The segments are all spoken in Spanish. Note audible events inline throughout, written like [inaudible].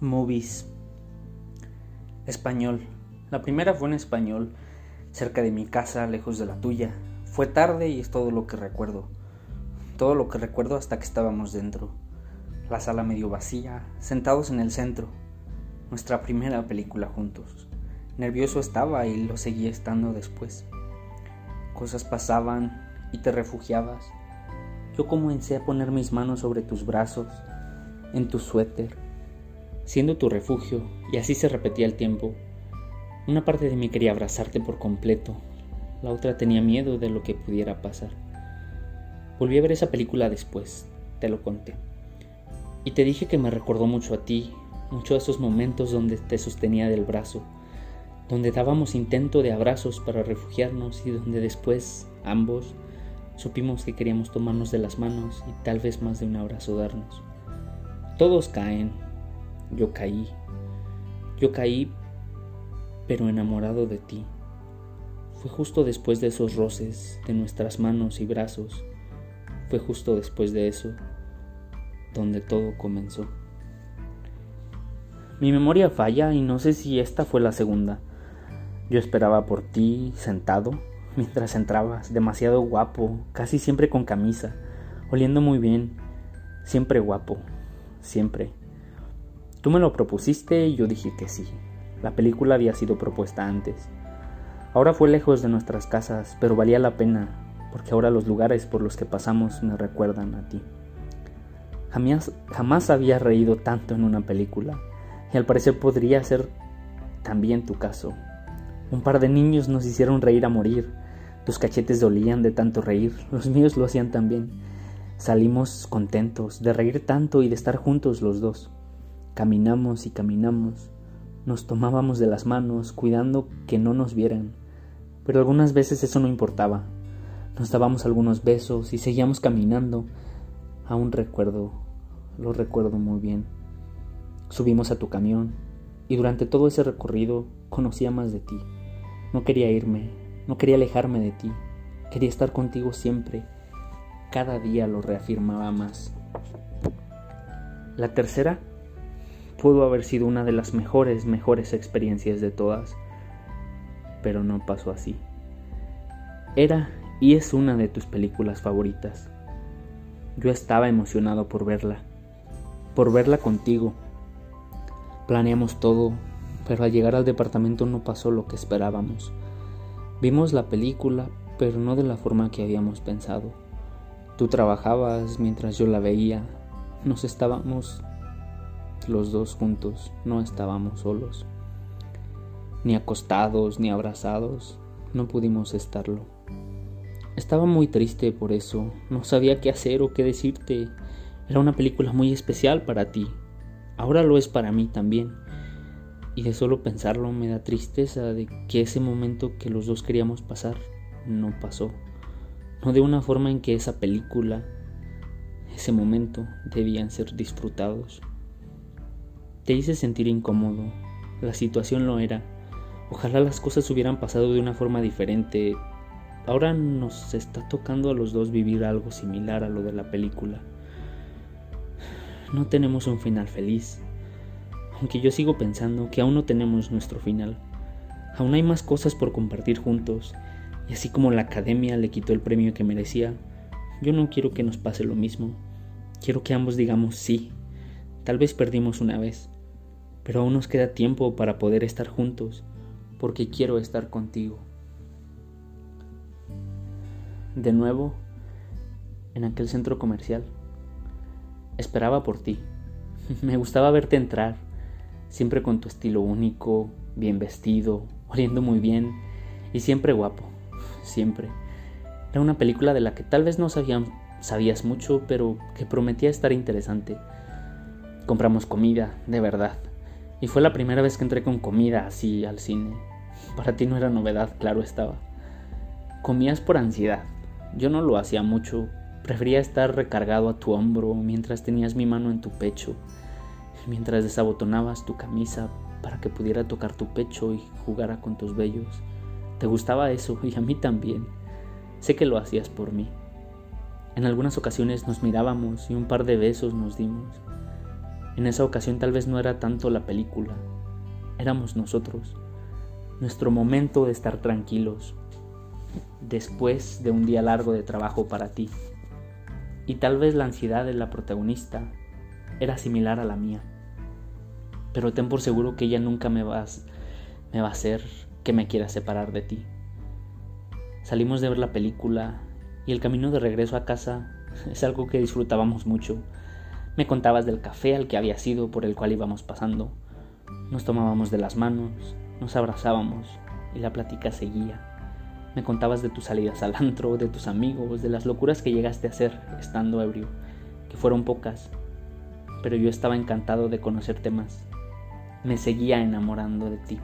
Movies. Español. La primera fue en español, cerca de mi casa, lejos de la tuya. Fue tarde y es todo lo que recuerdo. Todo lo que recuerdo hasta que estábamos dentro. La sala medio vacía, sentados en el centro. Nuestra primera película juntos. Nervioso estaba y lo seguía estando después. Cosas pasaban y te refugiabas. Yo comencé a poner mis manos sobre tus brazos, en tu suéter siendo tu refugio, y así se repetía el tiempo. Una parte de mí quería abrazarte por completo, la otra tenía miedo de lo que pudiera pasar. Volví a ver esa película después, te lo conté. Y te dije que me recordó mucho a ti, mucho a esos momentos donde te sostenía del brazo, donde dábamos intento de abrazos para refugiarnos y donde después ambos supimos que queríamos tomarnos de las manos y tal vez más de un abrazo darnos. Todos caen, yo caí. Yo caí, pero enamorado de ti. Fue justo después de esos roces de nuestras manos y brazos. Fue justo después de eso donde todo comenzó. Mi memoria falla y no sé si esta fue la segunda. Yo esperaba por ti sentado mientras entrabas, demasiado guapo, casi siempre con camisa, oliendo muy bien, siempre guapo, siempre. Tú me lo propusiste y yo dije que sí. La película había sido propuesta antes. Ahora fue lejos de nuestras casas, pero valía la pena, porque ahora los lugares por los que pasamos me recuerdan a ti. Jamás, jamás había reído tanto en una película, y al parecer podría ser también tu caso. Un par de niños nos hicieron reír a morir, tus cachetes dolían de tanto reír, [laughs] los míos lo hacían también. Salimos contentos de reír tanto y de estar juntos los dos. Caminamos y caminamos, nos tomábamos de las manos, cuidando que no nos vieran, pero algunas veces eso no importaba. Nos dábamos algunos besos y seguíamos caminando. Aún recuerdo, lo recuerdo muy bien. Subimos a tu camión y durante todo ese recorrido conocía más de ti. No quería irme, no quería alejarme de ti, quería estar contigo siempre. Cada día lo reafirmaba más. La tercera pudo haber sido una de las mejores, mejores experiencias de todas, pero no pasó así. Era y es una de tus películas favoritas. Yo estaba emocionado por verla, por verla contigo. Planeamos todo, pero al llegar al departamento no pasó lo que esperábamos. Vimos la película, pero no de la forma que habíamos pensado. Tú trabajabas mientras yo la veía. Nos estábamos los dos juntos, no estábamos solos. Ni acostados, ni abrazados, no pudimos estarlo. Estaba muy triste por eso, no sabía qué hacer o qué decirte. Era una película muy especial para ti. Ahora lo es para mí también. Y de solo pensarlo me da tristeza de que ese momento que los dos queríamos pasar no pasó. No de una forma en que esa película, ese momento debían ser disfrutados. Te hice sentir incómodo. La situación lo era. Ojalá las cosas hubieran pasado de una forma diferente. Ahora nos está tocando a los dos vivir algo similar a lo de la película. No tenemos un final feliz. Aunque yo sigo pensando que aún no tenemos nuestro final. Aún hay más cosas por compartir juntos. Y así como la academia le quitó el premio que merecía, yo no quiero que nos pase lo mismo. Quiero que ambos digamos sí. Tal vez perdimos una vez, pero aún nos queda tiempo para poder estar juntos, porque quiero estar contigo. De nuevo, en aquel centro comercial, esperaba por ti. [laughs] Me gustaba verte entrar, siempre con tu estilo único, bien vestido, oliendo muy bien y siempre guapo, siempre. Era una película de la que tal vez no sabías mucho, pero que prometía estar interesante. Compramos comida, de verdad, y fue la primera vez que entré con comida así al cine. Para ti no era novedad, claro estaba. Comías por ansiedad. Yo no lo hacía mucho. Prefería estar recargado a tu hombro mientras tenías mi mano en tu pecho, mientras desabotonabas tu camisa para que pudiera tocar tu pecho y jugara con tus vellos. Te gustaba eso [laughs] y a mí también. Sé que lo hacías por mí. En algunas ocasiones nos mirábamos y un par de besos nos dimos. En esa ocasión tal vez no era tanto la película, éramos nosotros, nuestro momento de estar tranquilos, después de un día largo de trabajo para ti. Y tal vez la ansiedad de la protagonista era similar a la mía. Pero ten por seguro que ella nunca me, vas, me va a hacer que me quiera separar de ti. Salimos de ver la película y el camino de regreso a casa [laughs] es algo que disfrutábamos mucho me contabas del café al que había sido por el cual íbamos pasando. Nos tomábamos de las manos, nos abrazábamos y la plática seguía. Me contabas de tus salidas al antro, de tus amigos, de las locuras que llegaste a hacer estando ebrio, que fueron pocas, pero yo estaba encantado de conocerte más. Me seguía enamorando de ti.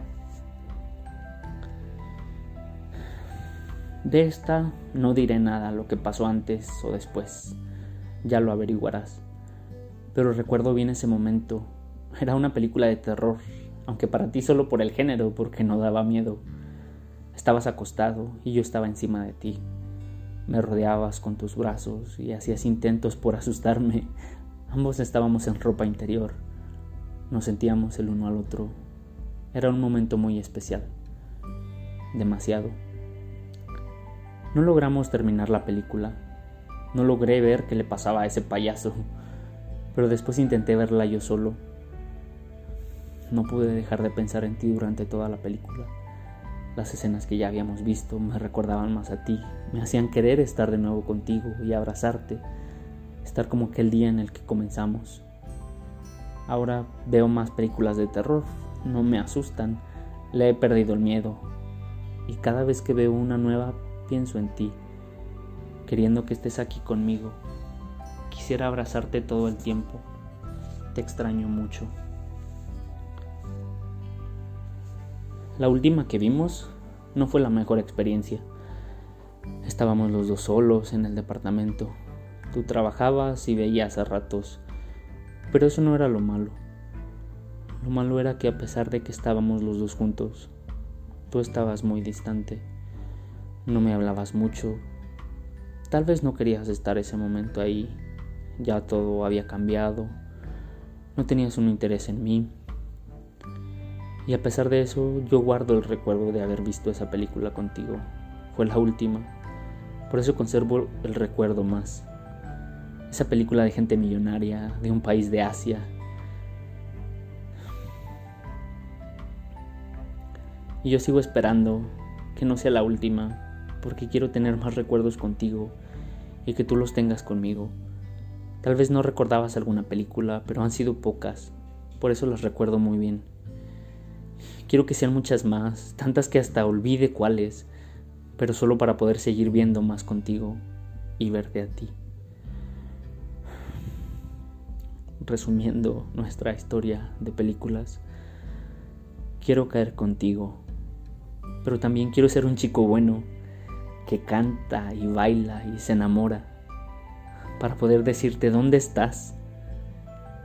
De esta no diré nada lo que pasó antes o después, ya lo averiguarás pero recuerdo bien ese momento. Era una película de terror, aunque para ti solo por el género, porque no daba miedo. Estabas acostado y yo estaba encima de ti. Me rodeabas con tus brazos y hacías intentos por asustarme. Ambos estábamos en ropa interior. Nos sentíamos el uno al otro. Era un momento muy especial. Demasiado. No logramos terminar la película. No logré ver qué le pasaba a ese payaso pero después intenté verla yo solo. No pude dejar de pensar en ti durante toda la película. Las escenas que ya habíamos visto me recordaban más a ti, me hacían querer estar de nuevo contigo y abrazarte, estar como aquel día en el que comenzamos. Ahora veo más películas de terror, no me asustan, le he perdido el miedo y cada vez que veo una nueva pienso en ti, queriendo que estés aquí conmigo Quisiera abrazarte todo el tiempo. Te extraño mucho. La última que vimos no fue la mejor experiencia. Estábamos los dos solos en el departamento. Tú trabajabas y veías a ratos. Pero eso no era lo malo. Lo malo era que a pesar de que estábamos los dos juntos, tú estabas muy distante. No me hablabas mucho. Tal vez no querías estar ese momento ahí ya todo había cambiado, no tenías un interés en mí. Y a pesar de eso, yo guardo el recuerdo de haber visto esa película contigo. Fue la última. Por eso conservo el recuerdo más. Esa película de gente millonaria, de un país de Asia. Y yo sigo esperando que no sea la última, porque quiero tener más recuerdos contigo y que tú los tengas conmigo. Tal vez no recordabas alguna película, pero han sido pocas, por eso las recuerdo muy bien. Quiero que sean muchas más, tantas que hasta olvide cuáles, pero solo para poder seguir viendo más contigo y verte a ti. Resumiendo nuestra historia de películas, quiero caer contigo, pero también quiero ser un chico bueno que canta y baila y se enamora para poder decirte dónde estás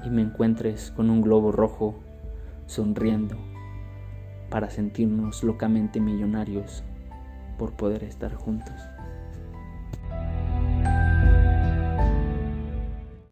y me encuentres con un globo rojo sonriendo para sentirnos locamente millonarios por poder estar juntos.